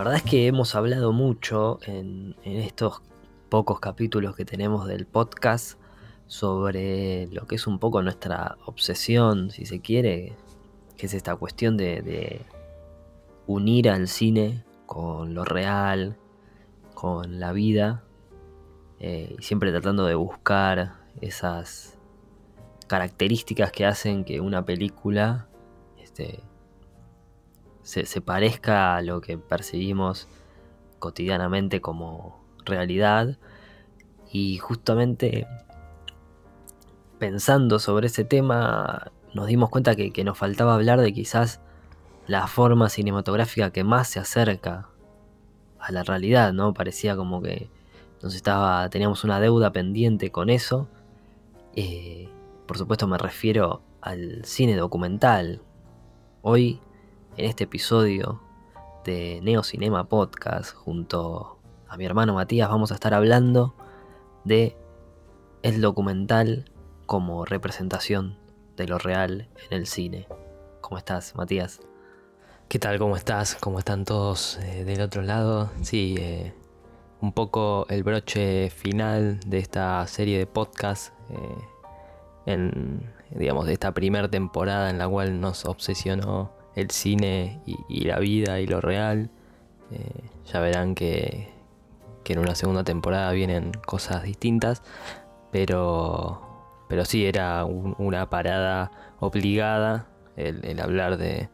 verdad es que hemos hablado mucho en, estos pocos capítulos que tenemos del podcast sobre lo que es un poco nuestra obsesión, si se quiere, que es esta cuestión de, unir al cine con lo real, con la vida, eh, y siempre tratando de buscar esas características que hacen que una película este, se, parezca a lo que percibimos cotidianamente como realidad. Y justamente pensando sobre ese tema, nos dimos cuenta que, nos faltaba hablar de quizás la forma cinematográfica que más se acerca a la realidad, ¿no? Parecía como que nos estaba, teníamos una deuda pendiente con eso. Eh, por supuesto me refiero al cine documental. Hoy en este episodio de Neo Cinema Podcast junto a mi hermano Matías vamos a estar hablando de el documental como representación de lo real en el cine. ¿Cómo estás, Matías? ¿Qué tal? ¿Cómo estás? ¿Cómo están todos eh, del otro lado? Sí, eh, un poco el broche final de esta serie de podcast eh, digamos, de esta primera temporada en la cual nos obsesionó el cine y, la vida y lo real. Eh, ya verán que, en una segunda temporada vienen cosas distintas, pero, pero sí era una parada obligada el, hablar de,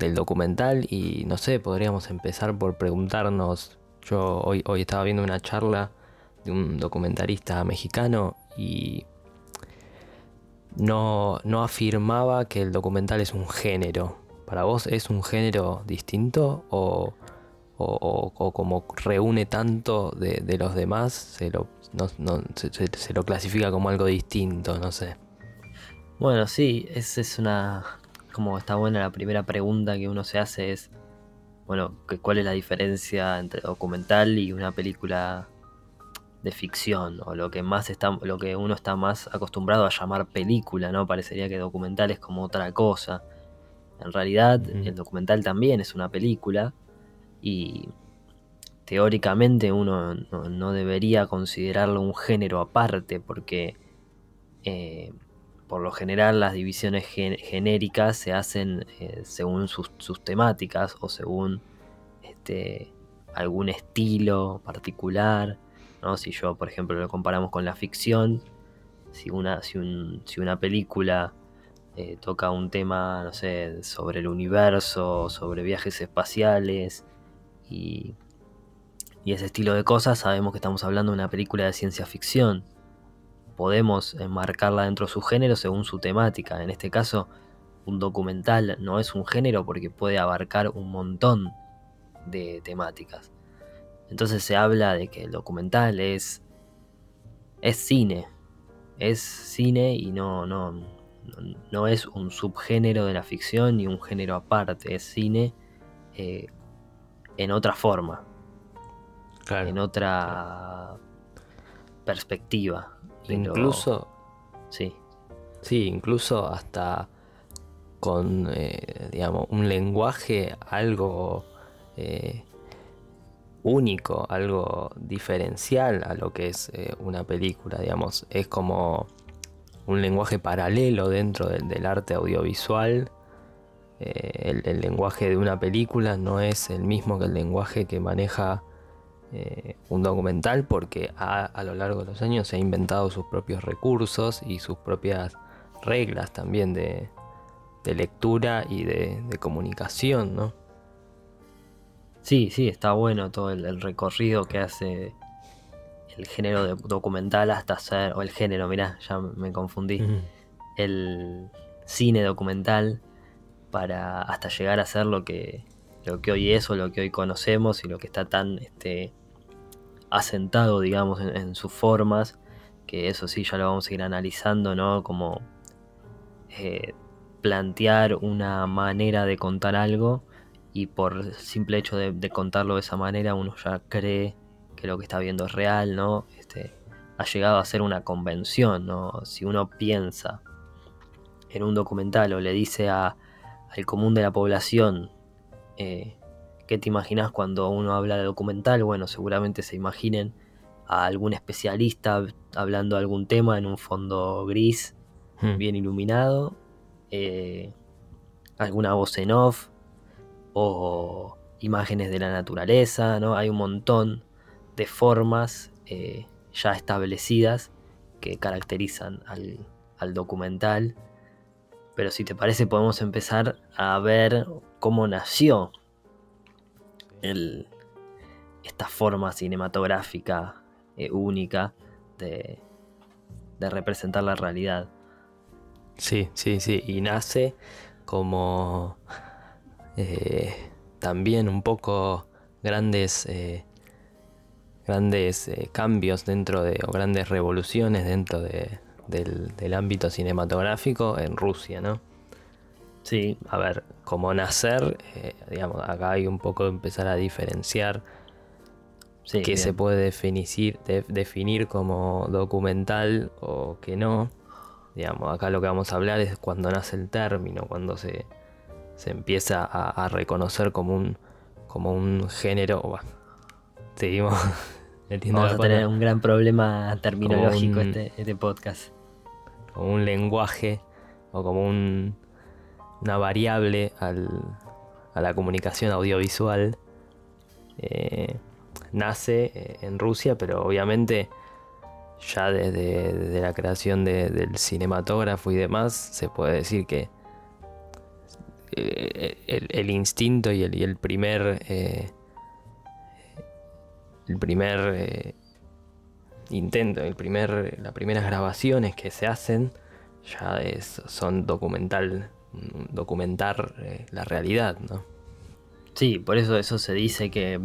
del documental y no sé, podríamos empezar por preguntarnos, yo hoy, hoy estaba viendo una charla de un documentarista mexicano y no, no afirmaba que el documental es un género, ¿Para vos es un género distinto o, como reúne tanto de, los demás, se lo, se, lo clasifica como algo distinto? No sé. Bueno, sí, esa es una... Como está buena la primera pregunta que uno se hace es, bueno, ¿cuál es la diferencia entre documental y una película de ficción o lo que más está lo que uno está más acostumbrado a llamar película, ¿no? Parecería que documental es como otra cosa. En realidad, el documental también es una película y teóricamente uno no, debería considerarlo un género aparte porque eh, por lo general las divisiones genéricas se hacen eh, según sus, temáticas o según este, algún estilo particular. ¿no? Si yo, por ejemplo, lo comparamos con la ficción, si una, si una película eh, toca un tema, no sé, sobre el universo, sobre viajes espaciales y, ese estilo de cosas, sabemos que estamos hablando de una película de ciencia ficción. Podemos enmarcarla dentro de su género según su temática. En este caso, un documental no es un género porque puede abarcar un montón de temáticas. Entonces se habla de que el documental es, es cine. Es cine y no, no, no es un subgénero de la ficción ni un género aparte, es cine eh, en otra forma, en otra perspectiva. Incluso, sí. Sí, incluso hasta con, eh, digamos, un lenguaje algo eh, único, algo diferencial a lo que es una película, digamos. Es como un lenguaje paralelo dentro del, arte audiovisual. Eh, el, lenguaje de una película no es el mismo que el lenguaje que maneja eh, un documental porque a, lo largo de los años se ha inventado sus propios recursos y sus propias reglas también de, lectura y de, comunicación, ¿no? Sí, sí, está bueno todo el recorrido que hace el género de documental hasta ser, o el género, mirá, ya me confundí, el cine documental para hasta llegar a ser lo que, lo que hoy es o lo que hoy conocemos y lo que está tan este, asentado, digamos, en, sus formas, que eso sí ya lo vamos a ir analizando, ¿no? Como eh, plantear una manera de contar algo y por simple hecho de contarlo de esa manera uno ya cree que lo que está viendo es real, ¿no? Este, ha llegado a ser una convención, ¿no? Si uno piensa en un documental o le dice a, al común de la población eh, ¿qué te imaginas cuando uno habla de documental? Bueno, seguramente se imaginen a algún especialista hablando de algún tema en un fondo gris, Hmm. bien iluminado, eh, alguna voz en off o imágenes de la naturaleza, ¿no? Hay un montón de formas eh, ya establecidas que caracterizan al, al documental. Pero si te parece podemos empezar a ver cómo nació esta forma cinematográfica eh, única de, de representar la realidad. Sí, sí, sí. Y nace como eh, también un poco grandes, grandes eh, cambios dentro de, o grandes revoluciones dentro de- del, del ámbito cinematográfico en Rusia, ¿no? Sí, A ver, como nacer, eh, digamos, acá hay un poco empezar a diferenciar sí. qué se puede definir, de- definir como documental o que no. Digamos, acá lo que vamos a hablar es cuando nace el término, cuando se, se empieza a, a reconocer como un, como un género. Seguimos metiendo Vamos a pata, tener un gran problema terminológico un- este, este podcast. como un lenguaje o como un, una variable al- a la comunicación audiovisual. Eh, nace eh, en Rusia, pero obviamente ya desde, desde la creación de- del cinematógrafo y demás, se puede decir que eh, el, el instinto y el, y el primer eh, el primer eh, intento, el primer, las primeras grabaciones que se hacen ya es, son documental, mm, documentar eh, la realidad, ¿no? Sí, por eso eso se dice que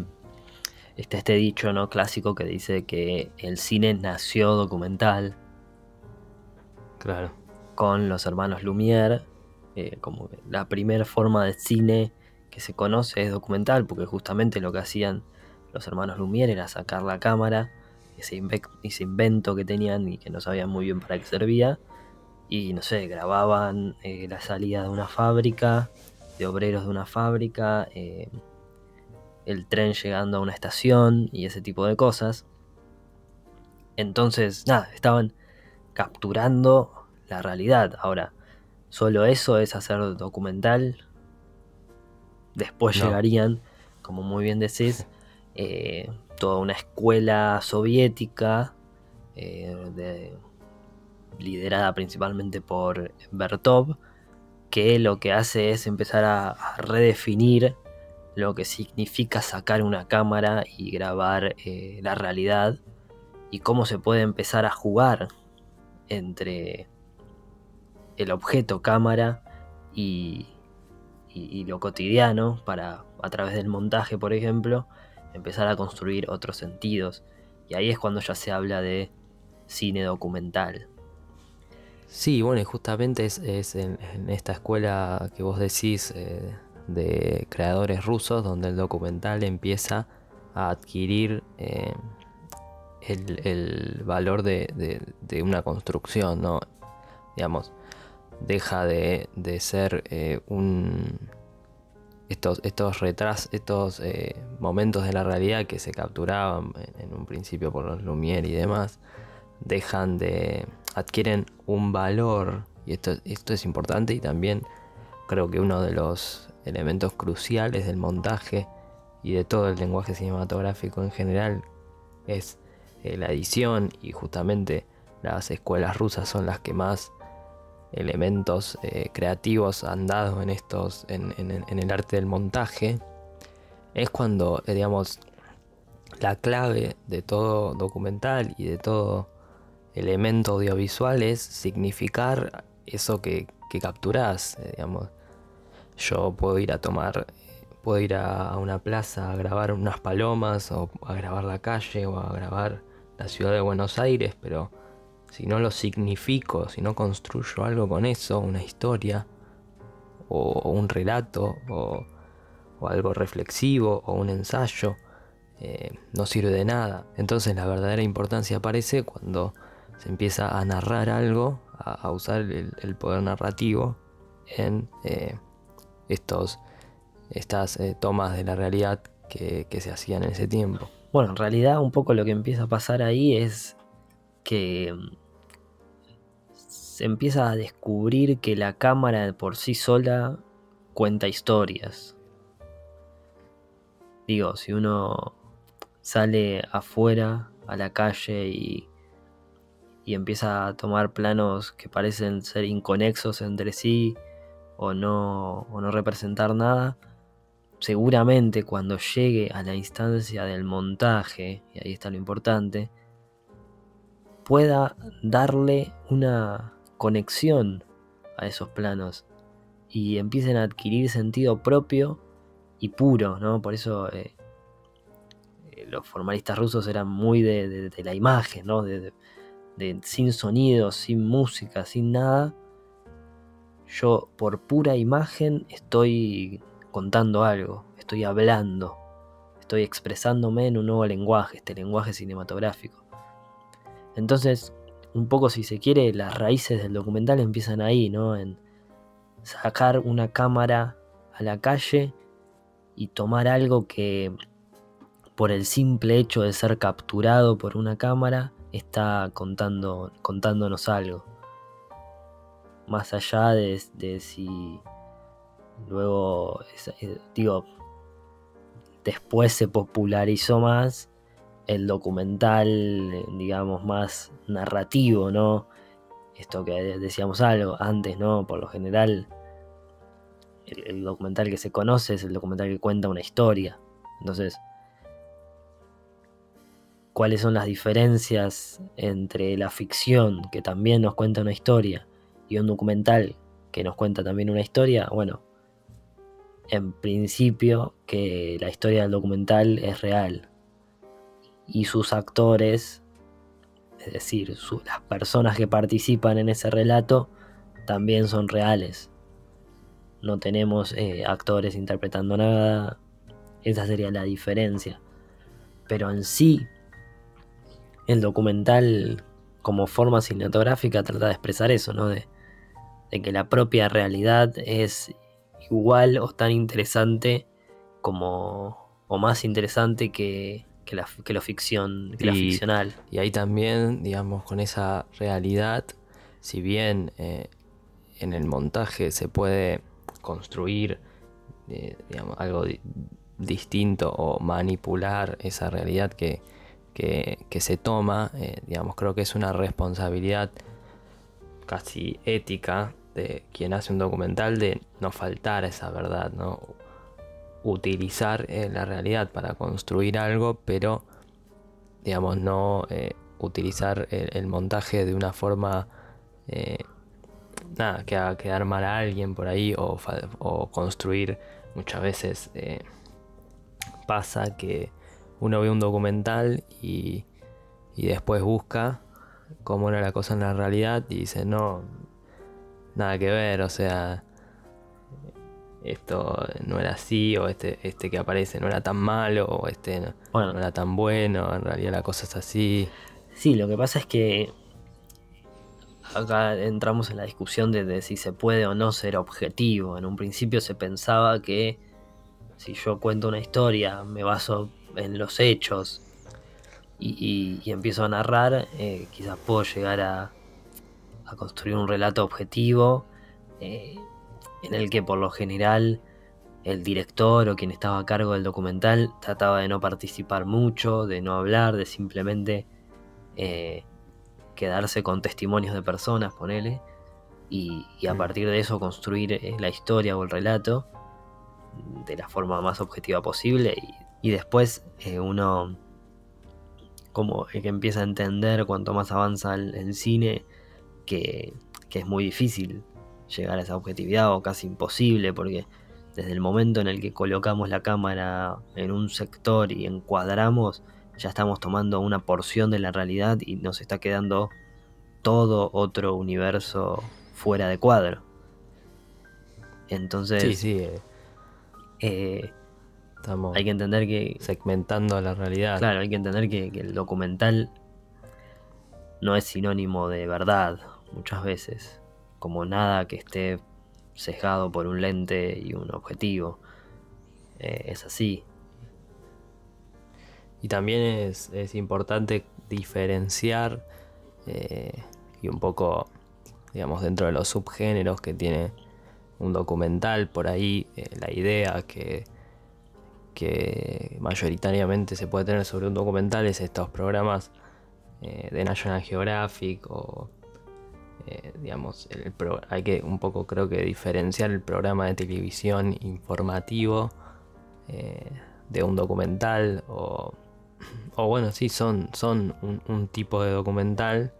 está este dicho no clásico que dice que el cine nació documental Claro. con los hermanos Lumière, eh, como la primera forma de cine que se conoce es documental, porque justamente lo que hacían los hermanos Lumière era sacar la cámara, ese, inve- ese invento que tenían y que no sabían muy bien para qué servía, y no sé, grababan eh, la salida de una fábrica, de obreros de una fábrica, eh, el tren llegando a una estación y ese tipo de cosas. Entonces, nada, estaban capturando la realidad. Ahora, solo eso es hacer documental. Después No. llegarían, como muy bien decís, eh, toda una escuela soviética, eh, de- liderada principalmente por Bertov, que lo que hace es empezar a, redefinir lo que significa sacar una cámara y grabar eh, la realidad y cómo se puede empezar a jugar entre el objeto cámara y, y- y lo cotidiano para a través del montaje por ejemplo empezar a construir otros sentidos y ahí es cuando ya se habla de cine documental Sí, bueno, y justamente es, en, esta escuela que vos decís eh, de creadores rusos donde el documental empieza a adquirir eh, el, valor de, una construcción, ¿no? Digamos, deja de, de ser eh, un... Estos, estos retras, estos eh, momentos de la realidad que se capturaban en, en un principio por los Lumière y demás, dejan de adquieren un valor y esto, esto es importante y también creo que uno de los elementos cruciales del montaje y de todo el lenguaje cinematográfico en general es eh, la edición y justamente las escuelas rusas son las que más elementos eh, creativos han dado en estos en, en- el arte del montaje es cuando eh, digamos la clave de todo documental y de todo elemento audiovisual es significar eso que, que capturás. eh, digamos. Yo puedo ir a tomar, puedo ir a una plaza a grabar unas palomas, o a grabar la calle, o a grabar la ciudad de Buenos Aires, pero si no lo significo, si no construyo algo con eso, una historia, o, un relato, o, algo reflexivo, o un ensayo, eh, no sirve de nada. Entonces la verdadera importancia aparece cuando se empieza a narrar algo, a, usar el, el poder narrativo en eh, estos estas eh, tomas de la realidad que, se hacían en ese tiempo. Bueno, en realidad un poco lo que empieza a pasar ahí es que mm, se empieza a descubrir que la cámara por sí sola cuenta historias. Digo, si uno sale afuera a la calle y, y empieza a tomar planos que parecen ser inconexos entre sí o no, o no representar nada, seguramente cuando llegue a la instancia del montaje, y ahí está lo importante, pueda darle una conexión a esos planos y empiecen a adquirir sentido propio y puro, ¿no? Por eso eh, eh, los formalistas rusos eran muy de, la imagen, ¿no? De, sin sonido, sin música, sin nada. Yo por pura imagen estoy contando algo, estoy hablando, estoy expresándome en un nuevo lenguaje, este lenguaje cinematográfico. Entonces, un poco si se quiere, las raíces del documental empiezan ahí, ¿no? En sacar una cámara a la calle y tomar algo que por el simple hecho de ser capturado por una cámara está contando, contándonos algo. Más allá de, si Luego, digo, después se popularizó más el documental, digamos, más narrativo, ¿no? Esto que decíamos algo antes, ¿no? Por lo general, el, documental que se conoce es el documental que cuenta una historia. Entonces, ¿cuáles son las diferencias entre la ficción, que también nos cuenta una historia, y un documental que nos cuenta también una historia? Bueno, en principio que la historia del documental es real y sus actores, es decir, las personas que participan en ese relato, también son reales. No tenemos eh, actores interpretando nada, esa sería la diferencia. Pero en sí, el documental como forma cinematográfica trata de expresar eso, ¿no? De, de que la propia realidad es igual o tan interesante como o más interesante que, que, la, que ficción, que la ficcional. Y ahí también, digamos, con esa realidad, si bien eh, en el montaje se puede construir eh, digamos, algo distinto o manipular esa realidad que, que, se toma, eh, digamos, creo que es una responsabilidad casi ética de quien hace un documental de no faltar esa verdad, ¿no? Utilizar eh, la realidad para construir algo, pero digamos, no eh, utilizar el, montaje de una forma eh, nada, que haga quedar mal a alguien por ahí o, construir muchas veces pasa que uno ve un documental y, y después busca cómo era la cosa en la realidad y dice no nada que ver, o sea, esto no era así, o este, este que aparece no era tan malo, o este no, no era tan bueno, en realidad la cosa es así. Sí, lo que pasa es que acá entramos en la discusión de, si se puede o no ser objetivo. En un principio se pensaba que si yo cuento una historia, me baso en los hechos y, empiezo a narrar, eh, quizás puedo llegar a, a construir un relato objetivo eh, en el que por lo general el director o quien estaba a cargo del documental trataba de no participar mucho, de no hablar, de simplemente eh, quedarse con testimonios de personas, ponele, y, a mm. partir de eso construir eh, la historia o el relato de la forma más objetiva posible y, después uno como que empieza a entender cuanto más avanza el cine que, es muy difícil llegar a esa objetividad o casi imposible porque desde el momento en el que colocamos la cámara en un sector y encuadramos, ya estamos tomando una porción de la realidad y nos está quedando todo otro universo fuera de cuadro. Entonces, sí, sí, eh, eh, estamos hay que entender que segmentando la realidad. Claro, hay que entender que el documental no es sinónimo de verdad muchas veces, como nada que esté sesgado por un lente y un objetivo. eh, es así. Y también es, importante diferenciar eh, y un poco, digamos, dentro de los subgéneros que tiene un documental, por ahí eh, la idea que, que mayoritariamente se puede tener sobre un documental es estos programas de National Geographic o digamos, hay que un poco creo que diferenciar el programa de televisión informativo de un documental o bueno, sí, son, son un, tipo de documental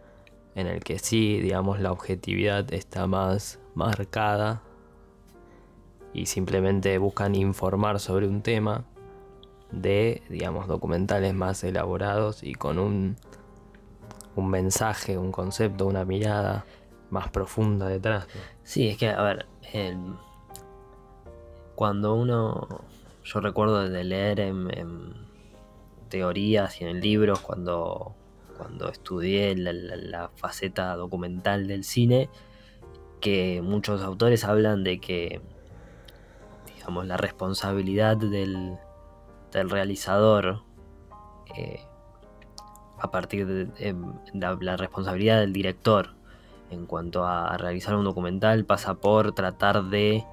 en el que sí, digamos, la objetividad está más marcada y simplemente buscan informar sobre un tema de, digamos, documentales más elaborados y con un, un mensaje, un concepto, una mirada más profunda detrás. Sí, es que, a ver, cuando uno, yo recuerdo de leer en teorías y en libros cuando, cuando estudié la, faceta documental del cine, que muchos autores hablan de que, digamos, la responsabilidad del, del realizador, eh, a partir de em, la, responsabilidad del director en cuanto a, realizar un documental pasa por tratar de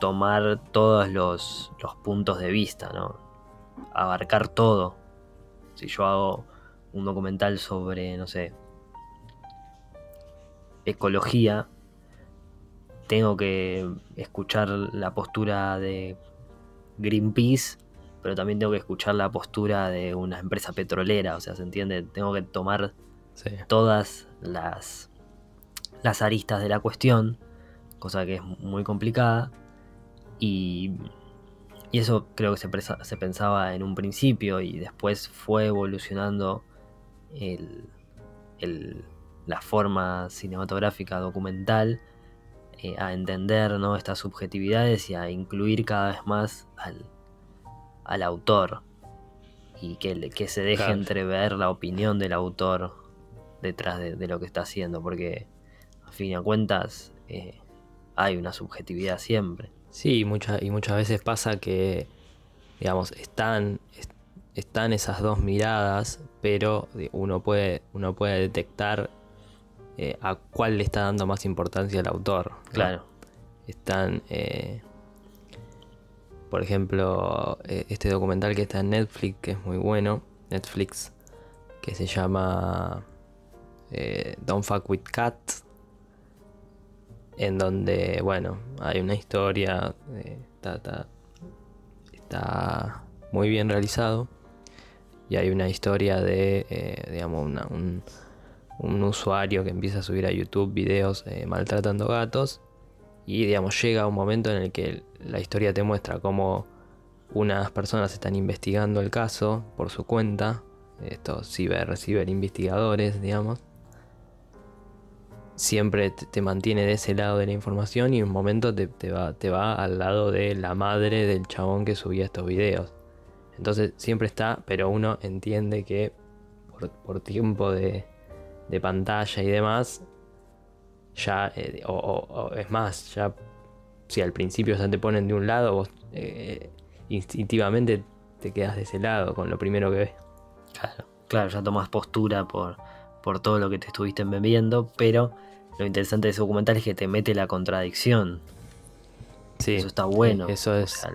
tomar todos los, los puntos de vista, ¿no? abarcar todo. Si yo hago un documental sobre, no sé, ecología, tengo que escuchar la postura de Greenpeace, pero también tengo que escuchar la postura de una empresa petrolera, o sea, ¿se entiende? Tengo que tomar todas las, las aristas de la cuestión, cosa que es muy complicada, y y eso creo que se, pensaba en un principio y después fue evolucionando la forma cinematográfica documental eh, a entender ¿no? estas subjetividades y a incluir cada vez más al, autor y que, que se deje entrever la opinión del autor detrás de, lo que está haciendo, porque a fin de cuentas eh, hay una subjetividad siempre. Sí, y muchas veces pasa que, digamos, están, están esas dos miradas, pero uno puede, uno puede detectar eh, a cuál le está dando más importancia el autor. Claro. Están, eh, por ejemplo, eh, este documental que está en Netflix, que es muy bueno, Netflix, que se llama Don't Fuck With Cats en donde, bueno, hay una historia, eh, está, muy bien realizado y hay una historia de, eh, digamos, un, usuario que empieza a subir a YouTube videos eh, maltratando gatos y, digamos, llega un momento en el que la historia te muestra cómo unas personas están investigando el caso por su cuenta, estos ciber, investigadores, digamos, siempre te, mantiene de ese lado de la información y en un momento te, va, te va al lado de la madre del chabón que subía estos videos. Entonces siempre está, pero uno entiende que por, tiempo de, pantalla y demás, ya, eh, o, es más, ya si al principio ya te ponen de un lado, vos eh, instintivamente te quedas de ese lado con lo primero que ves. Claro, claro, ya tomas postura por, por todo lo que te estuviste bebiendo, pero lo interesante de ese documental es que te mete la contradicción. Sí, eso está bueno. Eso es.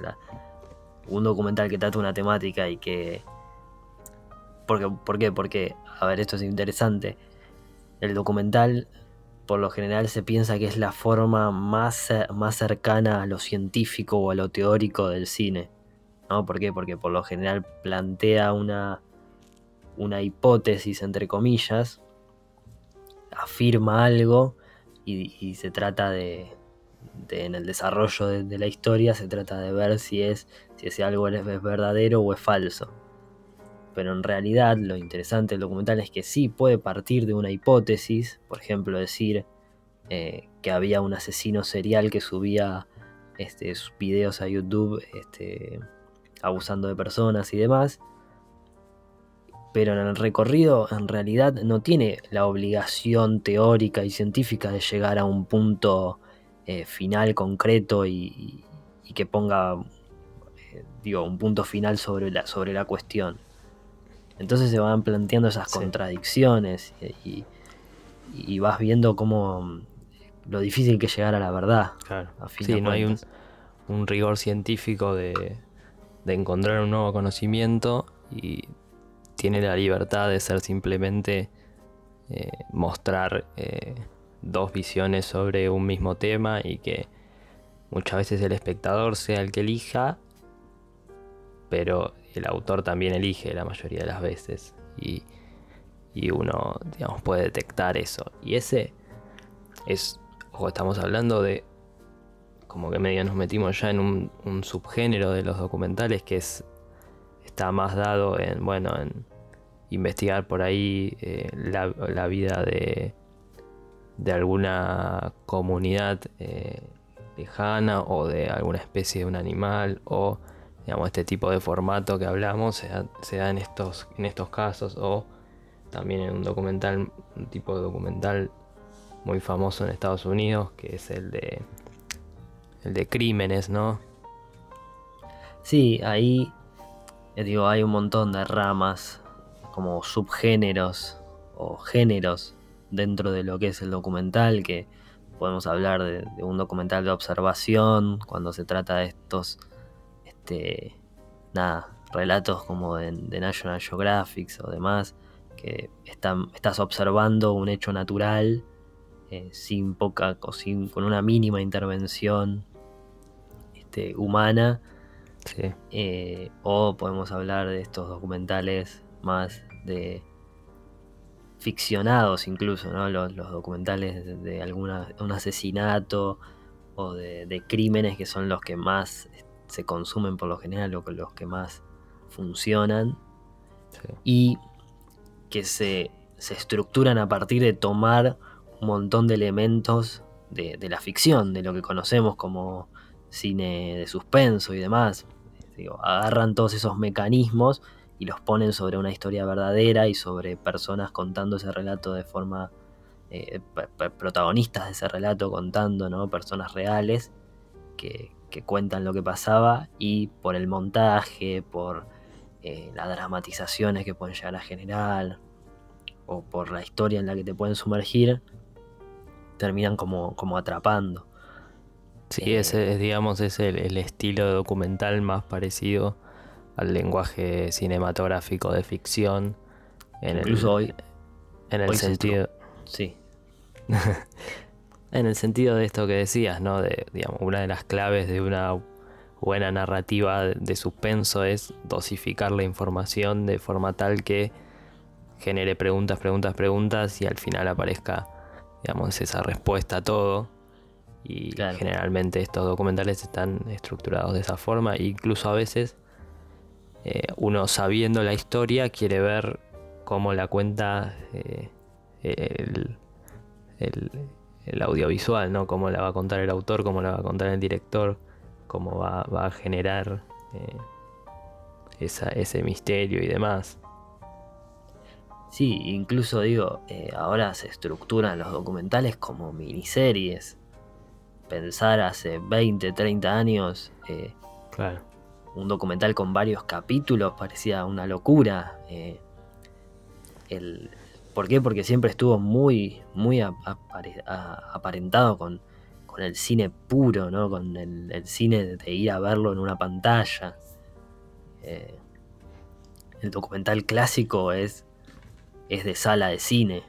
un documental que trata una temática y que. Porque, ¿Por qué? Porque, a ver, esto es interesante. El documental, por lo general, se piensa que es la forma más, más cercana a lo científico o a lo teórico del cine. ¿No? ¿Por qué? Porque por lo general plantea una una hipótesis, entre comillas, afirma algo y, se trata de, en el desarrollo de, la historia, se trata de ver si, es, si ese algo es, verdadero o es falso. Pero en realidad lo interesante del documental es que sí puede partir de una hipótesis, por ejemplo decir eh, que había un asesino serial que subía este, sus videos a YouTube este, abusando de personas y demás, pero en el recorrido en realidad no tiene la obligación teórica y científica de llegar a un punto eh, final concreto y, que ponga eh, digo, un punto final sobre la, sobre la cuestión. Entonces se van planteando esas contradicciones y, vas viendo cómo mm, lo difícil que es llegar a la verdad. Claro. sí, no hay un, rigor científico de, encontrar un nuevo conocimiento y tiene la libertad de ser simplemente eh, mostrar eh, dos visiones sobre un mismo tema y que muchas veces el espectador sea el que elija, pero el autor también elige la mayoría de las veces y, uno, digamos, puede detectar eso. Y ese es, ojo, estamos hablando de, como que medio nos metimos ya en un, subgénero de los documentales que es, está más dado en, bueno, en investigar por ahí eh, la, vida de, de alguna comunidad eh, lejana o de alguna especie de un animal o digamos, este tipo de formato que hablamos se da, en, estos, en estos casos o también en un documental, un tipo de documental muy famoso en Estados Unidos que es el de el de crímenes, ¿no? Sí, ahí eh, digo, hay un montón de ramas como subgéneros o géneros dentro de lo que es el documental que podemos hablar de, de un documental de observación cuando se trata de estos este, nada, relatos como de, National Geographic o demás, que estás observando un hecho natural eh, sin poca, o con una mínima intervención este, humana. Eh, o podemos hablar de estos documentales más de ficcionados incluso, ¿no? Los, documentales de, alguna, un asesinato o de, de, crímenes que son los que más se consumen por lo general o los que más funcionan y que se, estructuran a partir de tomar un montón de elementos de, la ficción, de lo que conocemos como cine de suspenso y demás. agarran todos esos mecanismos y los ponen sobre una historia verdadera y sobre personas contando ese relato de forma eh, protagonistas de ese relato contando, ¿no? Personas reales que, que cuentan lo que pasaba y por el montaje, por eh, las dramatizaciones que pueden llegar a generar o por la historia en la que te pueden sumergir, terminan como, como atrapando. Sí, eh, ese es, digamos, es el, estilo documental más parecido al lenguaje cinematográfico de ficción. En incluso hoy. En el sentido. Sí. En el sentido de esto que decías, ¿no? De, digamos, una de las claves de una buena narrativa de suspenso es dosificar la información de forma tal que genere preguntas, preguntas, preguntas y al final aparezca, digamos, esa respuesta a todo. Y generalmente estos documentales están estructurados de esa forma. E incluso a veces eh, uno sabiendo la historia quiere ver cómo la cuenta eh, el, el audiovisual, ¿no? Cómo la va a contar el autor, cómo la va a contar el director, cómo va, a generar eh, ese misterio y demás. Sí, incluso digo, eh, ahora se estructuran los documentales como miniseries. Pensar hace 20, 30 años, eh, claro. un documental con varios capítulos parecía una locura. el, ¿Por qué? Porque siempre estuvo muy, muy aparentado con, el cine puro, ¿no? Con el, cine de ir a verlo en una pantalla. Eh, el documental clásico es, es de sala de cine.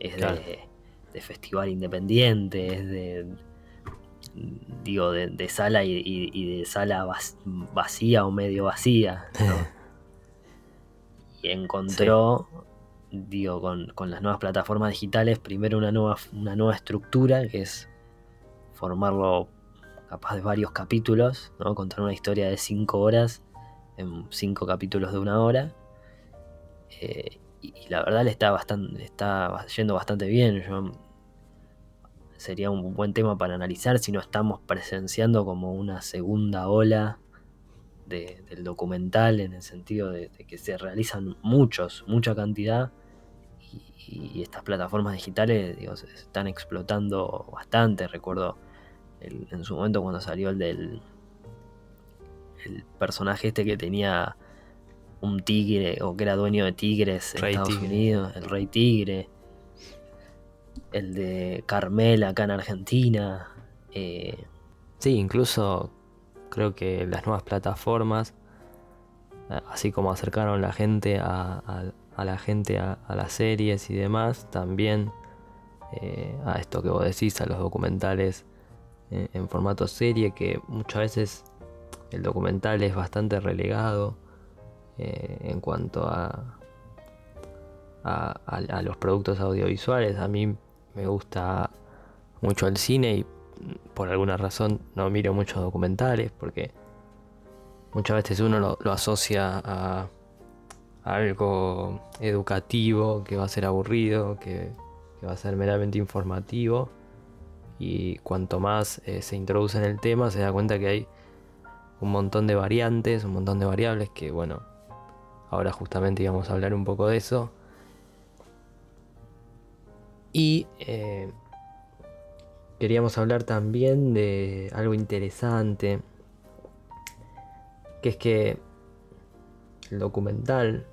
Es de, festival independiente, es de. Digo, de, sala y, de sala vacía o medio vacía. y encontró digo, con, las nuevas plataformas digitales, primero una nueva, una nueva estructura, que es formarlo capaz de varios capítulos, ¿no? contar una historia de cinco horas en cinco capítulos de una hora. Eh, y, la verdad le está, bastante, está yendo bastante bien. sería un buen tema para analizar si no estamos presenciando como una segunda ola del documental en el sentido de, que se realizan muchos, mucha cantidad y, estas plataformas digitales se están explotando bastante. Recuerdo en su momento cuando salió el del el personaje este que tenía un tigre o que era dueño de tigres en Estados Unidos, el rey tigre, el de Carmela acá en Argentina. Eh, sí, incluso creo que las nuevas plataformas, así como acercaron la gente a, la gente a, las series y demás, también eh, a esto que vos decís, a los documentales eh, en formato serie, que muchas veces el documental es bastante relegado eh, en cuanto a, a, los productos audiovisuales. A mí me gusta mucho el cine y por alguna razón no miro muchos documentales porque muchas veces uno lo, asocia a, algo educativo que va a ser aburrido, que, va a ser meramente informativo y cuanto más eh, se introduce en el tema se da cuenta que hay un montón de variantes, un montón de variables que bueno, Ahora justamente íbamos a hablar un poco de eso. Y eh, queríamos hablar también de algo interesante, que es que el documental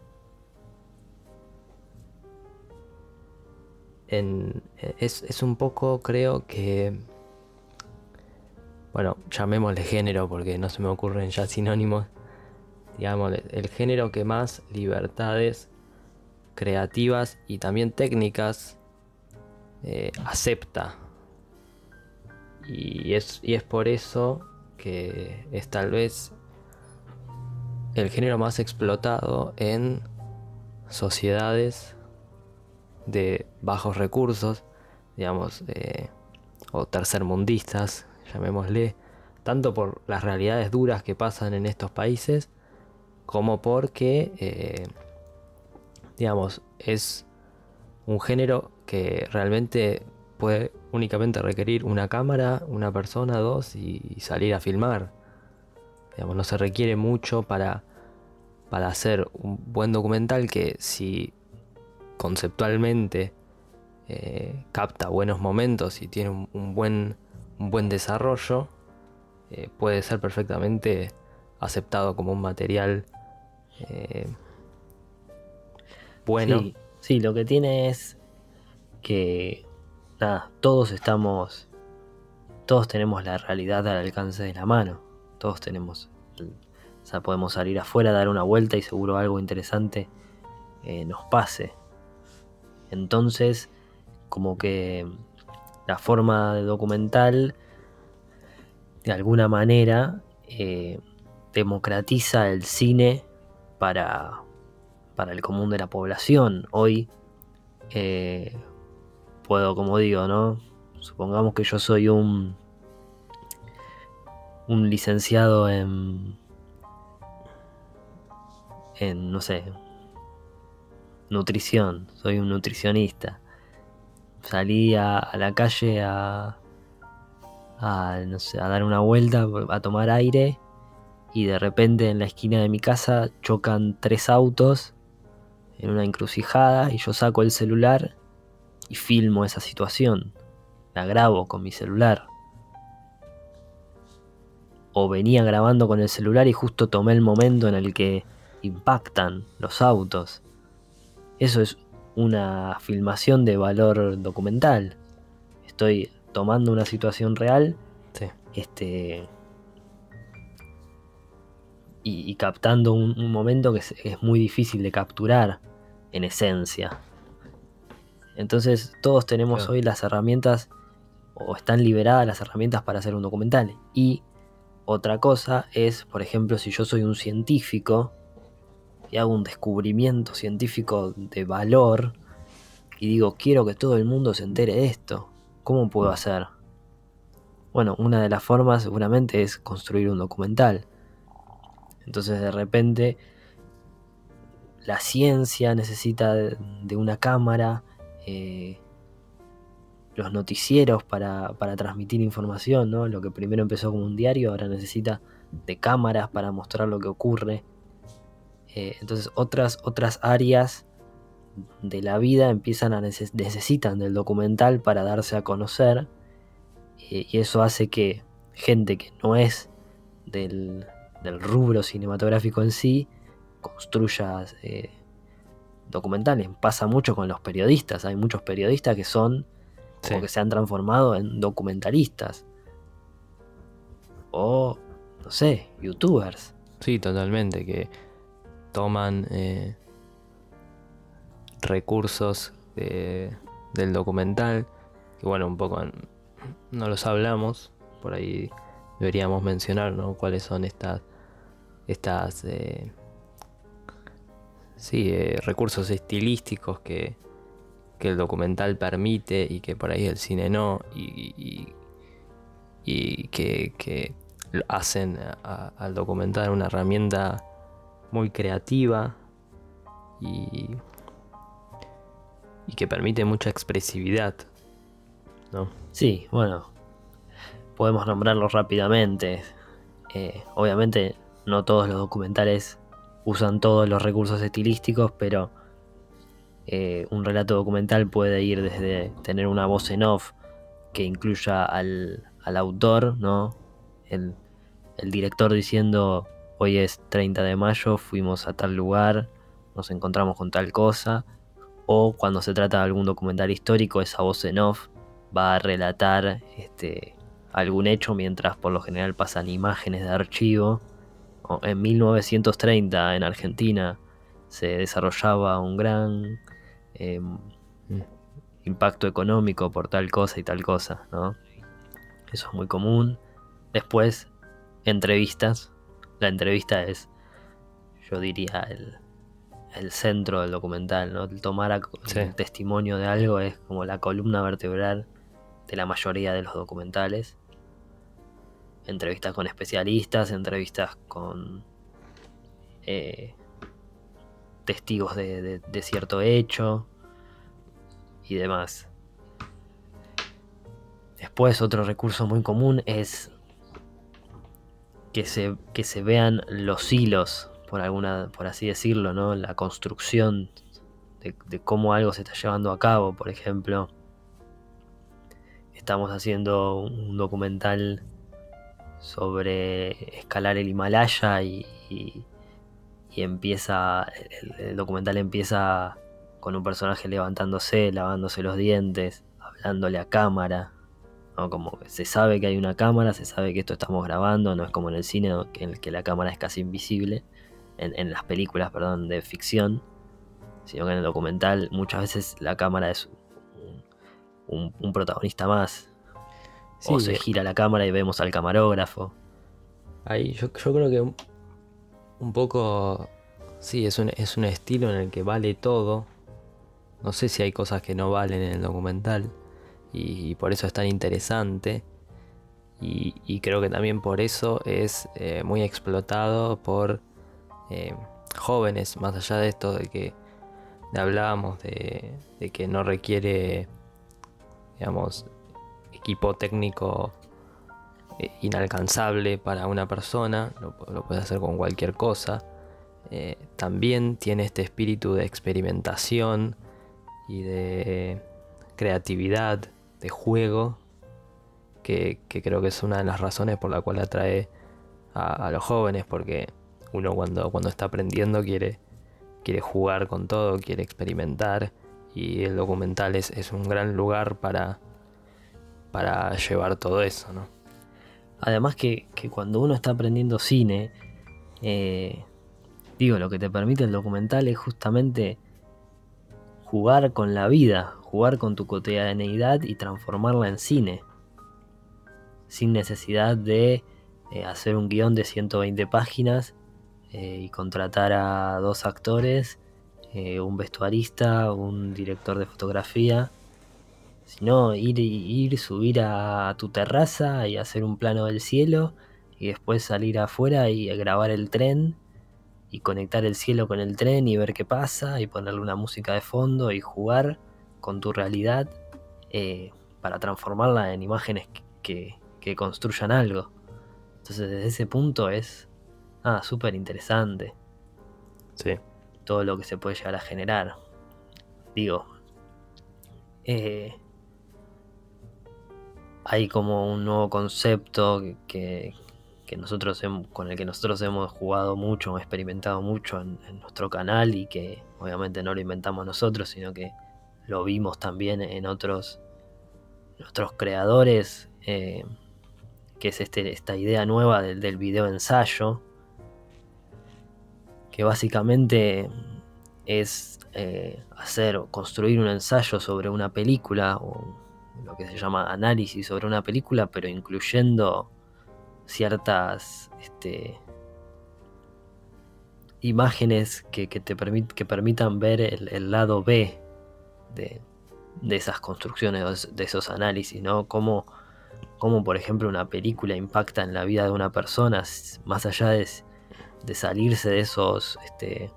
es, es, un poco, creo que, bueno, llamémosle género porque no se me ocurren ya sinónimos, digamos, el género que más libertades creativas y también técnicas eh, acepta. Y es, y es por eso que es tal vez el género más explotado en sociedades de bajos recursos, digamos, o tercermundistas, llamémosle, tanto por las realidades duras que pasan en estos países, como porque, eh, digamos, es un género que realmente puede únicamente requerir una cámara, una persona, dos y, salir a filmar. Digamos, no se requiere mucho para, para hacer un buen documental que si conceptualmente eh, capta buenos momentos y tiene un, buen, un buen desarrollo, eh, puede ser perfectamente aceptado como un material eh, bueno. Sí, lo que tiene es que, nada, todos estamos, todos tenemos la realidad al alcance de la mano. Todos tenemos, o sea, podemos salir afuera, dar una vuelta y seguro algo interesante nos pase. Entonces, como que la forma de documental, de alguna manera, eh, democratiza el cine para, para el común de la población. Hoy eh, puedo, como digo, ¿no? Supongamos que yo soy un, un licenciado en, en, no sé, nutrición, soy un nutricionista. Salí a, la calle a, a, a dar una vuelta, a tomar aire y de repente en la esquina de mi casa chocan tres autos en una encrucijada y yo saco el celular y filmo esa situación. La grabo con mi celular. O venía grabando con el celular y justo tomé el momento en el que impactan los autos. Eso es una filmación de valor documental. Estoy tomando una situación real, este, y, captando un, momento que es, muy difícil de capturar en esencia. Entonces todos tenemos hoy las herramientas o están liberadas las herramientas para hacer un documental. Y otra cosa es, por ejemplo, si yo soy un científico y hago un descubrimiento científico de valor y digo, quiero que todo el mundo se entere de esto, ¿cómo puedo hacer? Bueno, una de las formas seguramente es construir un documental. Entonces de repente la ciencia necesita de, una cámara, eh, los noticieros para, transmitir información, ¿no? Lo que primero empezó como un diario, ahora necesita de cámaras para mostrar lo que ocurre. Eh, entonces otras, otras áreas de la vida empiezan a necesitan del documental para darse a conocer eh, y eso hace que gente que no es del, del rubro cinematográfico en sí construya eh, documentales. Pasa mucho con los periodistas. Hay muchos periodistas que son o que se han transformado en documentalistas. O, no sé, youtubers. Sí, totalmente, que toman eh, recursos del documental, que bueno, un poco no los hablamos, por ahí deberíamos mencionar, ¿no? Cuáles son estas, estas eh, sí, eh, recursos estilísticos que, el documental permite y que por ahí el cine no, y, y, que, hacen al documental una herramienta muy creativa y, y que permite mucha expresividad. ¿no? Sí, bueno, podemos nombrarlo rápidamente. Eh, obviamente no todos los documentales usan todos los recursos estilísticos, pero eh, un relato documental puede ir desde tener una voz en off que incluya al, autor, ¿no? El, director diciendo hoy es 30 de mayo, fuimos a tal lugar, nos encontramos con tal cosa, o cuando se trata de algún documental histórico, esa voz en off va a relatar este, algún hecho mientras por lo general pasan imágenes de archivo en 1930 en Argentina se desarrollaba un gran em, mm. impacto económico por tal cosa y tal cosa, ¿no? Eso es muy común. Después, entrevistas. La entrevista es, yo diría, el, centro del documental, ¿no? tomar el testimonio de algo es como la columna vertebral de la mayoría de los documentales entrevistas con especialistas, entrevistas con eh, testigos de, cierto hecho y demás. Después otro recurso muy común es que se, que se vean los hilos, por alguna, por así decirlo, ¿no? La construcción de, cómo algo se está llevando a cabo. Por ejemplo, estamos haciendo un documental sobre escalar el Himalaya y, empieza, el, documental empieza con un personaje levantándose, lavándose los dientes, hablándole a cámara, como se sabe que hay una cámara, se sabe que esto estamos grabando, no es como en el cine en el que la cámara es casi invisible, en, las películas, perdón, de ficción, sino que en el documental muchas veces la cámara es un protagonista más, o se gira la cámara y vemos al camarógrafo. Ahí yo, creo que un, poco, sí, es un, es un estilo en el que vale todo. No sé si hay cosas que no valen en el documental y, por eso es tan interesante. Y, creo que también por eso es eh, muy explotado por eh, jóvenes, más allá de esto de que hablábamos de, que no requiere, digamos, equipo técnico eh, inalcanzable para una persona, lo, puede hacer con cualquier cosa. También tiene este espíritu de experimentación y de creatividad, de juego, que, creo que es una de las razones por la cual atrae a, los jóvenes, porque uno cuando, cuando está aprendiendo quiere, quiere jugar con todo, quiere experimentar, y el documental es, es un gran lugar para, para llevar todo eso, ¿no? Además que, cuando uno está aprendiendo cine, eh, digo, lo que te permite el documental es justamente jugar con la vida, jugar con tu cotidianeidad y transformarla en cine. Sin necesidad de eh, hacer un guion de 120 páginas eh, y contratar a dos actores, un vestuarista, un director de fotografía sino ir, ir, subir a tu terraza y hacer un plano del cielo y después salir afuera y grabar el tren y conectar el cielo con el tren y ver qué pasa y ponerle una música de fondo y jugar con tu realidad eh, para transformarla en imágenes que, construyan algo. Entonces desde ese punto es ah, súper interesante. Sí. Todo lo que se puede llegar a generar. Digo, eh, hay como un nuevo concepto que, que nosotros con el que nosotros hemos jugado mucho, experimentado mucho en, nuestro canal y que obviamente no lo inventamos nosotros, sino que lo vimos también en otros, nuestros creadores, eh, que es este, esta idea nueva del, video ensayo, que básicamente es eh, hacer o construir un ensayo sobre una película o lo que se llama análisis sobre una película, pero incluyendo ciertas este, imágenes que, te que permitan ver el, lado B de, esas construcciones, de esos análisis, ¿no? Cómo, por ejemplo una película impacta en la vida de una persona, más allá de, salirse de esos este,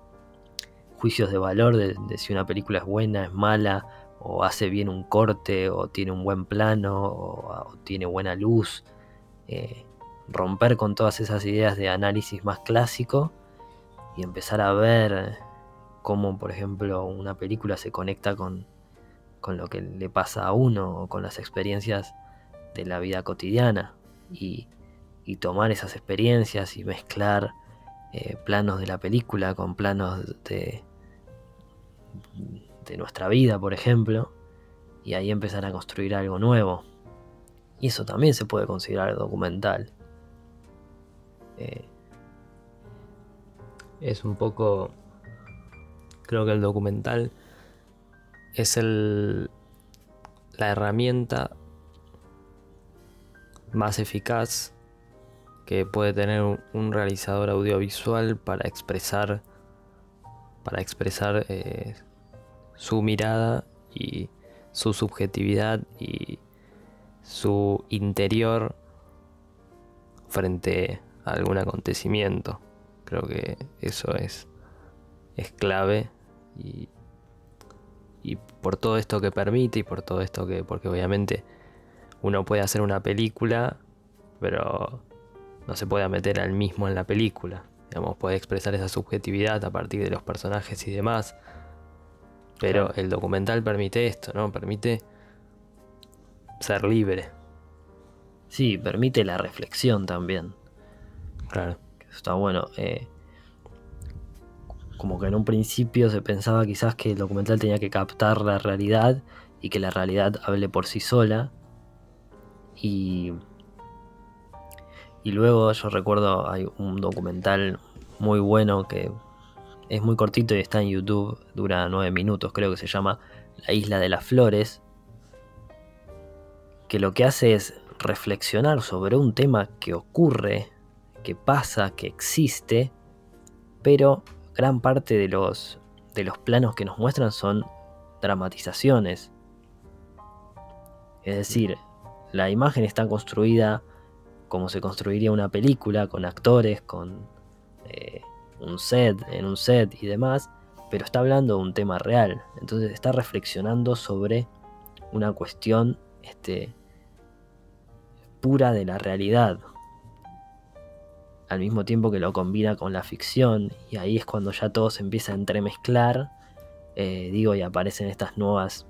juicios de valor de, si una película es buena, es mala, o hace bien un corte, o tiene un buen plano, o, tiene buena luz. Eh, romper con todas esas ideas de análisis más clásico y empezar a ver cómo, por ejemplo, una película se conecta con, lo que le pasa a uno o con las experiencias de la vida cotidiana y, tomar esas experiencias y mezclar eh, planos de la película con planos de, de nuestra vida, por ejemplo, y ahí empezar a construir algo nuevo. Y eso también se puede considerar documental. Eh, es un poco. Creo que el documental es el, la herramienta más eficaz que puede tener un, realizador audiovisual para expresar para expresar eh, su mirada y su subjetividad y su interior frente a algún acontecimiento. Creo que eso es, es clave y, y por todo esto que permite y por todo esto que, porque obviamente uno puede hacer una película, pero no se puede meter al mismo en la película. Digamos, puede expresar esa subjetividad a partir de los personajes y demás. Pero el documental permite esto, ¿no? Permite ser libre. Sí, permite la reflexión también. Claro. Está bueno. Eh, como que en un principio se pensaba quizás que el documental tenía que captar la realidad y que la realidad hable por sí sola. Y y luego yo recuerdo hay un documental muy bueno que es muy cortito y está en YouTube, dura nueve minutos, creo que se llama La Isla de las Flores, que lo que hace es reflexionar sobre un tema que ocurre, que pasa, que existe, pero gran parte de los, de los planos que nos muestran son dramatizaciones. Es decir, la imagen está construida como se construiría una película, con actores, con eh, un set, en un set y demás, pero está hablando de un tema real. Entonces está reflexionando sobre una cuestión este, pura de la realidad. Al mismo tiempo que lo combina con la ficción, y ahí es cuando ya todo se empieza a entremezclar, eh, digo, y aparecen estas nuevas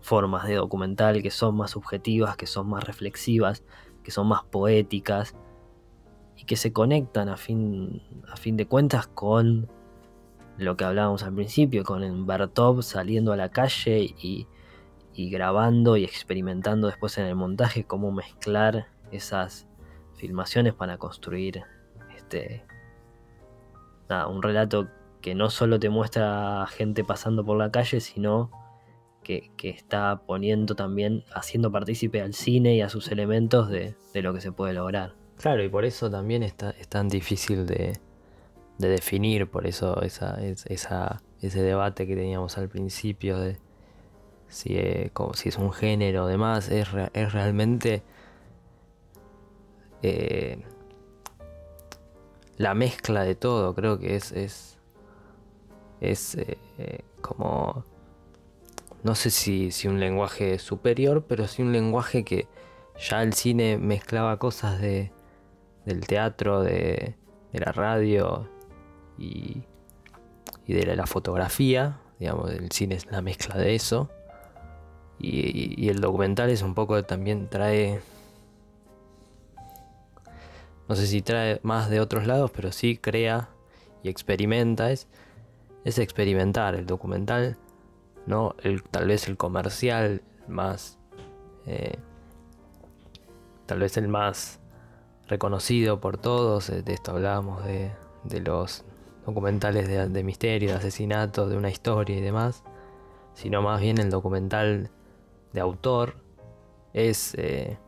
formas de documental que son más subjetivas, que son más reflexivas, que son más poéticas y que se conectan a fin, a fin de cuentas con lo que hablábamos al principio, con Bertov saliendo a la calle y, grabando y experimentando después en el montaje cómo mezclar esas filmaciones para construir este un relato que no solo te muestra gente pasando por la calle, sino que, está poniendo también, haciendo partícipe al cine y a sus elementos de, lo que se puede lograr. Claro, y por eso también está, es tan difícil de, definir, por eso esa, ese debate que teníamos al principio de si, es, si es un género o demás, es, es realmente eh, la mezcla de todo, creo que es, es, es eh, como no sé si, un lenguaje superior, pero sí un lenguaje que ya el cine mezclaba cosas de, del teatro, de, la radio y, de la, fotografía. Digamos, el cine es la mezcla de eso. Y, el documental es un poco también trae no sé si trae más de otros lados, pero sí crea y experimenta. Es, es experimentar el documental, no el, tal vez el comercial más, eh, tal vez el más reconocido por todos. De esto hablábamos de, de los documentales de, misterio, de asesinato, de una historia y demás, sino más bien el documental de autor es eh,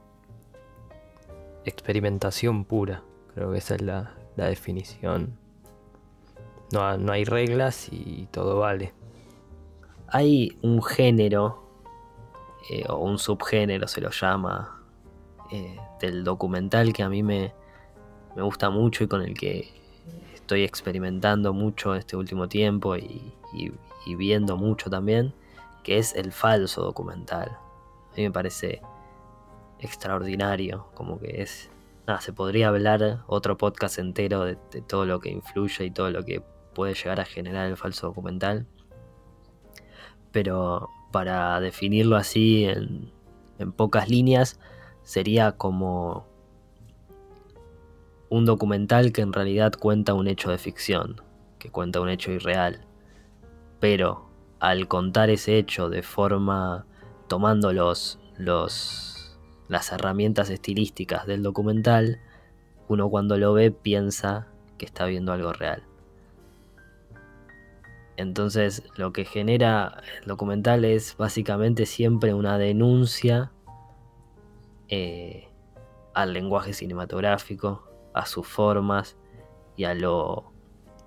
experimentación pura. Creo que esa es la, definición. No, no, hay reglas y todo vale. Hay un género, eh, o un subgénero se lo llama, eh, del documental que a mí me, me gusta mucho y con el que estoy experimentando mucho este último tiempo y, viendo mucho también, que es el falso documental. A mí me parece extraordinario, como que es... Nada, se podría hablar otro podcast entero de, todo lo que influye y todo lo que puede llegar a generar el falso documental. Pero para definirlo así en, en pocas líneas, sería como un documental que en realidad cuenta un hecho de ficción, que cuenta un hecho irreal. Pero al contar ese hecho de forma tomando los, los, las herramientas estilísticas del documental, uno cuando lo ve piensa que está viendo algo real. Entonces lo que genera el documental es básicamente siempre una denuncia eh, al lenguaje cinematográfico, a sus formas y a lo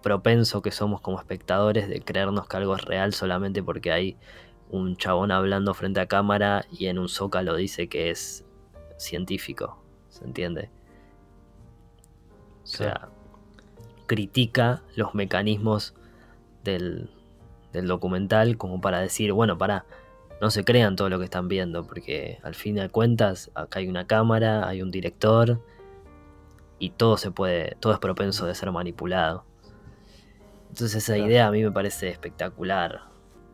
propenso que somos como espectadores de creernos que algo es real solamente porque hay un chabón hablando frente a cámara y en un zócalo dice que es científico, ¿se entiende? O sea, critica los mecanismos del, del documental como para decir, bueno, para, no se crean todo lo que están viendo, porque al fin de cuentas acá hay una cámara, hay un director, y todo se puede, todo es propenso de ser manipulado. Entonces esa idea a mí me parece espectacular.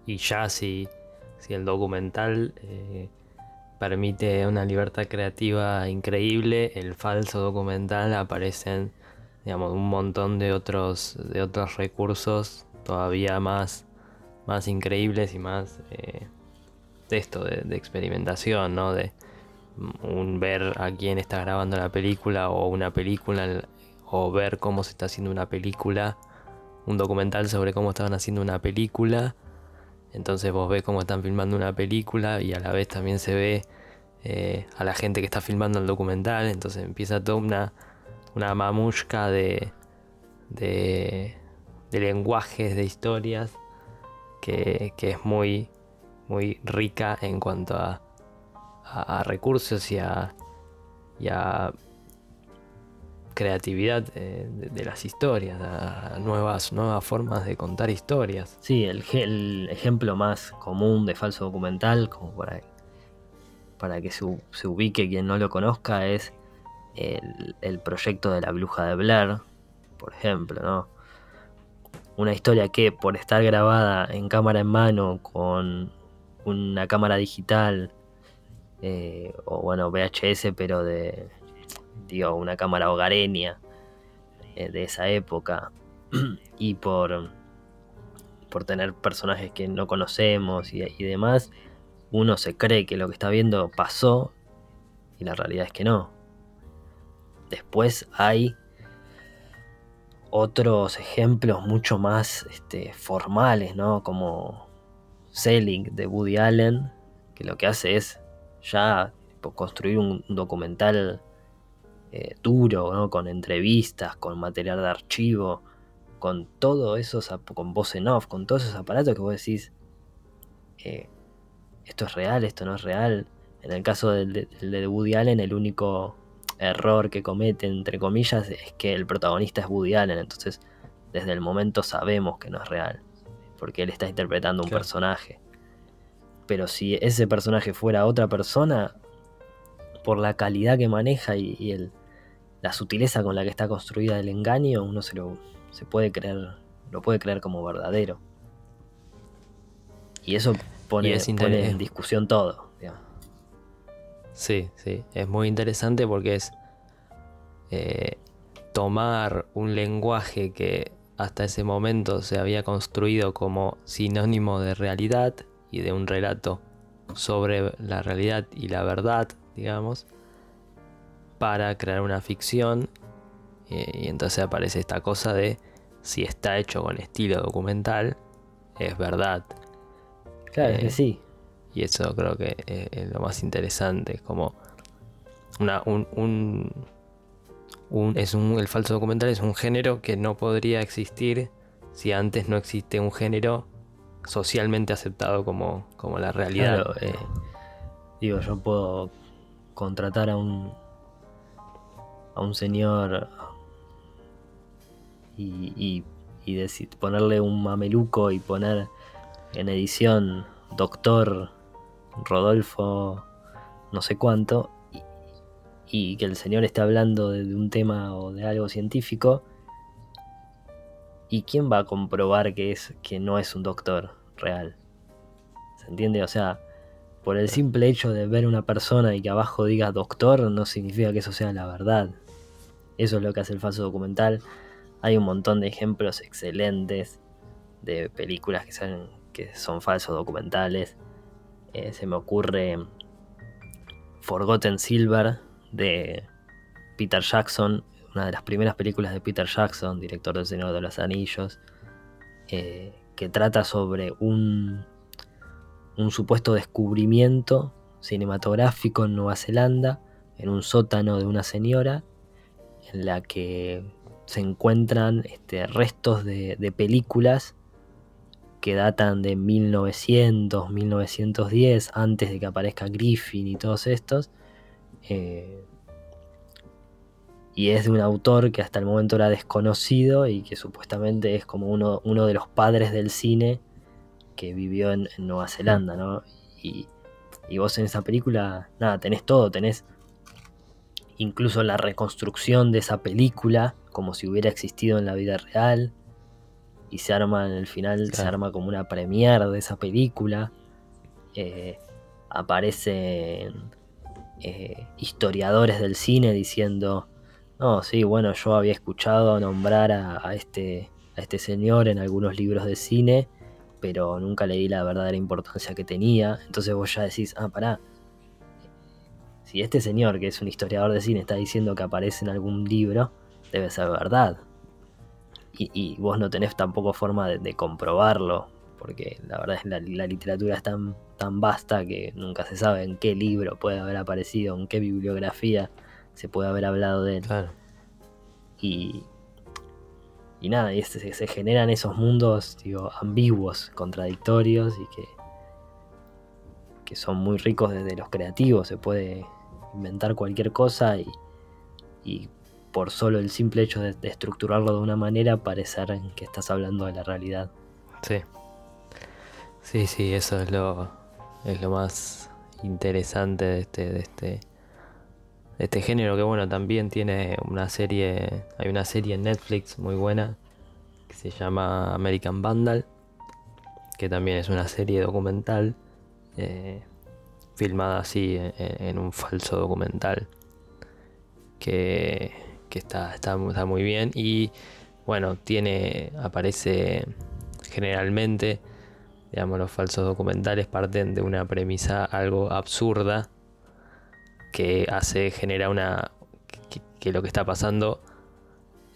Y ya si, si el documental eh, permite una libertad creativa increíble, el falso documental aparecen digamos un montón de otros de otros recursos todavía más más increíbles y más eh, de esto de, de experimentación, ¿no? De, un ver a quién está grabando la película o una película o ver cómo se está haciendo una película, un documental sobre cómo estaban haciendo una película. Entonces vos ves cómo están filmando una película y a la vez también se ve eh, a la gente que está filmando el documental. Entonces empieza toda una, una mamushka de, de, de lenguajes, de historias que, que es muy, muy rica en cuanto a a, recursos y a, creatividad de, las historias, nuevas, nuevas formas de contar historias. Sí, el, ejemplo más común de falso documental, como para, para que se, ubique quien no lo conozca, es el, proyecto de la bruja de Blair, por ejemplo, ¿no? Una historia que por estar grabada en cámara en mano con una cámara digital eh, o bueno, VHS, pero de, digo, una cámara hogareña eh, de esa época, y por, por tener personajes que no conocemos y, demás, uno se cree que lo que está viendo pasó, y la realidad es que no. Después hay otros ejemplos mucho más este, formales, ¿no? Como Selling de Woody Allen, que lo que hace es ya construir un, documental eh, duro, con entrevistas, con material de archivo, con todo eso, con voz en off, con todos esos aparatos que vos decís, eh, esto es real, esto no es real. En el caso del de, Woody Allen, el único error que comete, entre comillas, es que el protagonista es Woody Allen, entonces desde el momento sabemos que no es real, porque él está interpretando un personaje. Pero si ese personaje fuera otra persona, por la calidad que maneja y, el, la sutileza con la que está construida el engaño, uno se lo se puede creer, lo puede creer como verdadero. Y eso pone, en discusión todo. Sí, sí, es muy interesante porque es, eh, tomar un lenguaje que hasta ese momento se había construido como sinónimo de realidad y de un relato sobre la realidad y la verdad, digamos, para crear una ficción. Y, entonces aparece esta cosa de si está hecho con estilo documental, es verdad. Claro, que eh, sí. Y eso creo que es, lo más interesante, es como una, un, un, es un, el falso documental es un género que no podría existir si antes no existe un género socialmente aceptado como, como la realidad. Eh, digo, yo puedo contratar a un a un señor y, ponerle un mameluco y poner en edición doctor Rodolfo no sé cuánto y, que el señor esté hablando de, de un tema o de algo científico ¿Y quién va a comprobar que, es, que no es un doctor real? ¿Se entiende? O sea, por el simple hecho de ver una persona y que abajo diga doctor, no significa que eso sea la verdad. Eso es lo que hace el falso documental. Hay un montón de ejemplos excelentes de películas que son, falsos documentales. Eh, se me ocurre Forgotten Silver de Peter Jackson, una de las primeras películas de Peter Jackson, director del Señor de los Anillos, eh, que trata sobre un, un supuesto descubrimiento cinematográfico en Nueva Zelanda, en un sótano de una señora, en la que se encuentran este, restos de, películas que datan de 1900, 1910, antes de que aparezca Griffin y todos estos, eh, y es de un autor que hasta el momento era desconocido y que supuestamente es como uno, de los padres del cine que vivió en, Nueva Zelanda, ¿no? Y, vos en esa película, nada, tenés todo, tenés incluso la reconstrucción de esa película como si hubiera existido en la vida real y se arma en el final, se arma como una premiere de esa película. Eh, aparecen eh, historiadores del cine diciendo no, sí, bueno, yo había escuchado nombrar a, este, a este señor en algunos libros de cine, pero nunca le di la verdadera importancia que tenía. Entonces vos ya decís, ah, pará. Si este señor, que es un historiador de cine, está diciendo que aparece en algún libro, debe ser verdad. Y, vos no tenés tampoco forma de, comprobarlo, porque la verdad es que la, literatura es tan, tan vasta que nunca se sabe en qué libro puede haber aparecido, en qué bibliografía se puede haber hablado de él. Y, y nada, y se, se, generan esos mundos digo, ambiguos, contradictorios y que, que son muy ricos desde los creativos. Se puede inventar cualquier cosa y, y por solo el simple hecho de, estructurarlo de una manera parecer que estás hablando de la realidad. Sí. Sí, sí, eso es lo, es lo más interesante de este, de este este género que bueno también tiene una serie hay una serie en Netflix muy buena que se llama American Vandal que también es una serie documental eh, filmada así en, un falso documental que, está, está, muy bien y bueno tiene aparece generalmente digamos los falsos documentales parten de una premisa algo absurda que hace, genera una. que, lo que está pasando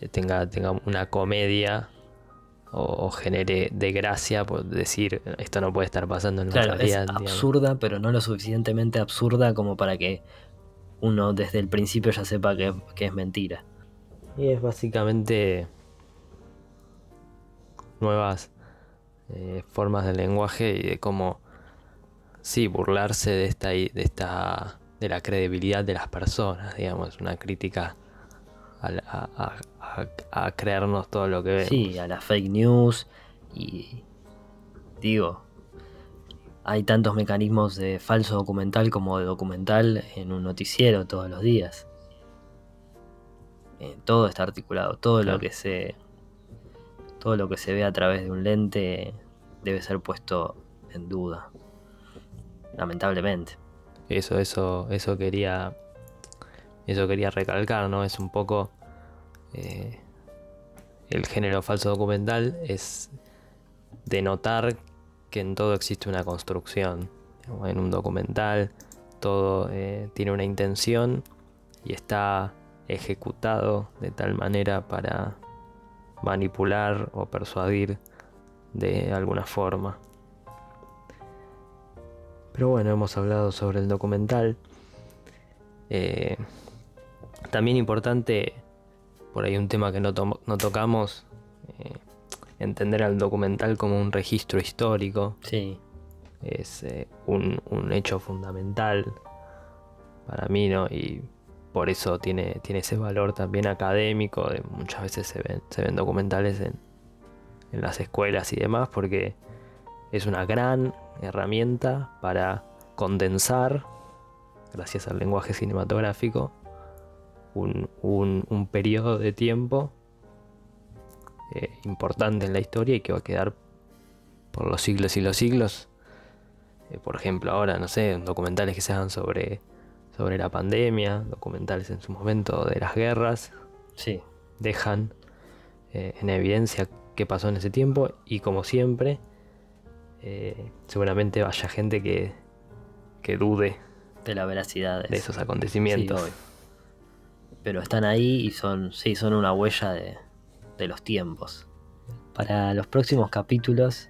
eh, tenga, tenga una comedia o, genere de gracia por decir esto no puede estar pasando en claro, realidad. Es absurda, pero no lo suficientemente absurda como para que uno desde el principio ya sepa que, es mentira. Y es básicamente nuevas eh, formas de lenguaje y de cómo sí burlarse de esta de esta de la credibilidad de las personas, digamos, una crítica a, creernos todo lo que vemos. Sí, a las fake news y digo, hay tantos mecanismos de falso documental como de documental en un noticiero todos los días. Eh, todo está articulado, todo lo que se todo lo que se ve a través de un lente debe ser puesto en duda. Lamentablemente. Eso, eso, eso quería. Eso quería recalcar, ¿no? Es un poco eh, el género falso documental es denotar que en todo existe una construcción. En un documental todo eh, tiene una intención y está ejecutado de tal manera para manipular o persuadir de alguna forma. Pero bueno, hemos hablado sobre el documental. Eh, también importante, por ahí un tema que no, tocamos, eh, entender al documental como un registro histórico. Sí. Es eh, un, hecho fundamental para mí, ¿no? Y por eso tiene, tiene ese valor también académico. muchas veces se ven, se ven documentales en, en las escuelas y demás, porque es una gran herramienta para condensar, gracias al lenguaje cinematográfico, un, un, periodo de tiempo eh, importante en la historia y que va a quedar por los siglos y los siglos. Eh, por ejemplo, ahora, no sé, documentales que se hagan sobre, sobre la pandemia, documentales en su momento de las guerras, sí. dejan eh, en evidencia qué pasó en ese tiempo y como siempre, seguramente vaya gente que, que dude de la veracidad de esos acontecimientos pero están ahí y son, sí, son una huella de, los tiempos. Para los próximos capítulos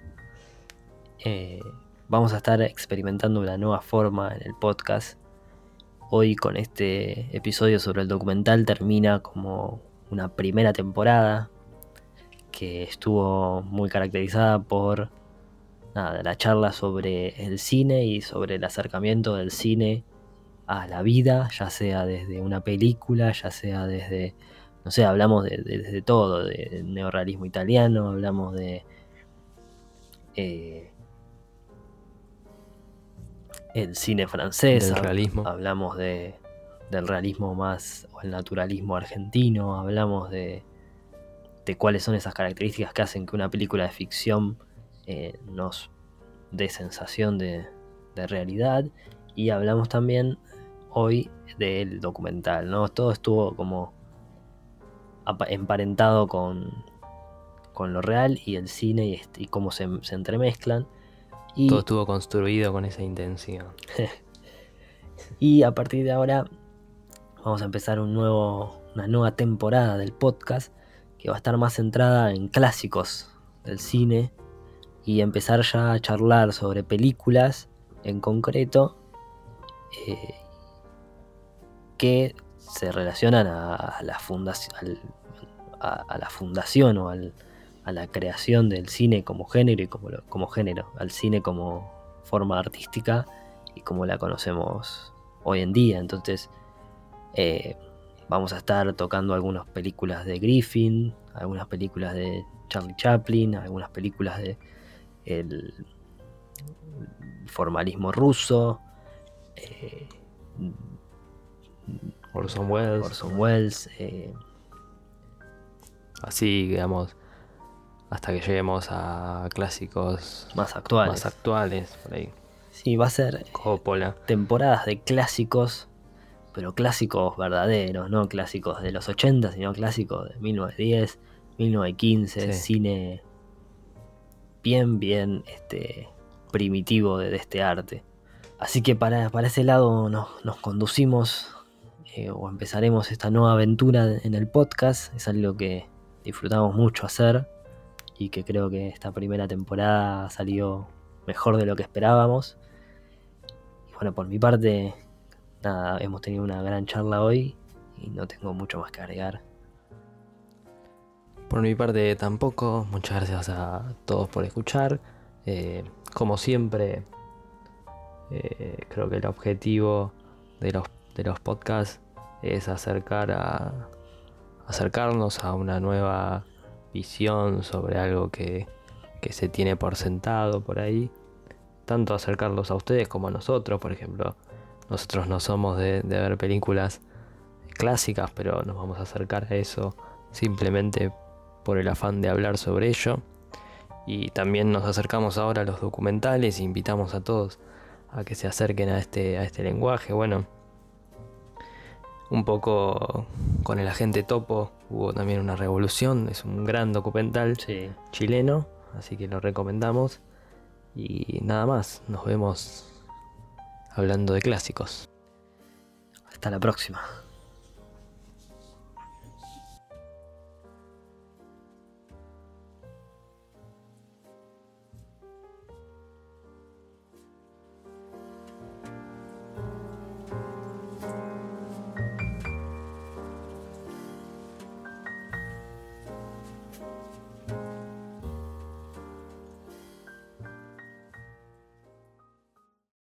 eh, vamos a estar experimentando una nueva forma en el podcast. Hoy con este episodio sobre el documental termina como una primera temporada que estuvo muy caracterizada por nada, la charla sobre el cine y sobre el acercamiento del cine a la vida, ya sea desde una película, ya sea desde, no sé, hablamos de, todo, de neorrealismo italiano, hablamos de... Eh, el cine francés, hablamos de, del realismo más o el naturalismo argentino, hablamos de, de cuáles son esas características que hacen que una película de ficción eh, nos dé sensación de, de realidad. Y hablamos también hoy del documental, ¿no? Todo estuvo como emparentado con, con lo real y el cine y, y cómo se, entremezclan. Y, Todo estuvo construido con esa intención. y a partir de ahora vamos a empezar un nuevo, una nueva temporada del podcast que va a estar más centrada en clásicos del cine y empezar ya a charlar sobre películas en concreto eh, que se relacionan a, la, fundación, a, la fundación o a la creación del cine como género y como, como género, al cine como forma artística y como la conocemos hoy en día. Entonces, eh, vamos a estar tocando algunas películas de Griffin, algunas películas de Charlie Chaplin, algunas películas de el formalismo ruso. Eh, Orson Welles. Orson Welles. Eh, así, digamos, hasta que lleguemos a clásicos más actuales. Más actuales, por ahí. Sí, va a ser Coppola. temporadas de clásicos, pero clásicos verdaderos, no clásicos de los 80, sino clásicos de 1910, 1915, cine bien, bien este, primitivo de, este arte. Así que para, para ese lado nos conducimos eh, o empezaremos esta nueva aventura en el podcast. Es algo que disfrutamos mucho hacer y que creo que esta primera temporada salió mejor de lo que esperábamos. Y bueno, por mi parte, nada, hemos tenido una gran charla hoy y no tengo mucho más que agregar. Por mi parte tampoco, muchas gracias a todos por escuchar. Eh, como siempre, eh, creo que el objetivo de los, de los podcasts es acercar a, acercarnos a una nueva visión sobre algo que, se tiene por sentado por ahí. Tanto acercarlos a ustedes como a nosotros, por ejemplo. Nosotros no somos de, ver películas clásicas, pero nos vamos a acercar a eso simplemente por el afán de hablar sobre ello. Y también nos acercamos ahora a los documentales invitamos a todos a que se acerquen a este, a este lenguaje. Bueno, un poco con el agente Topo. Hubo también una revolución. Es un gran documental Sí. chileno, así que lo recomendamos. Y nada más, nos vemos hablando de clásicos. Hasta la próxima.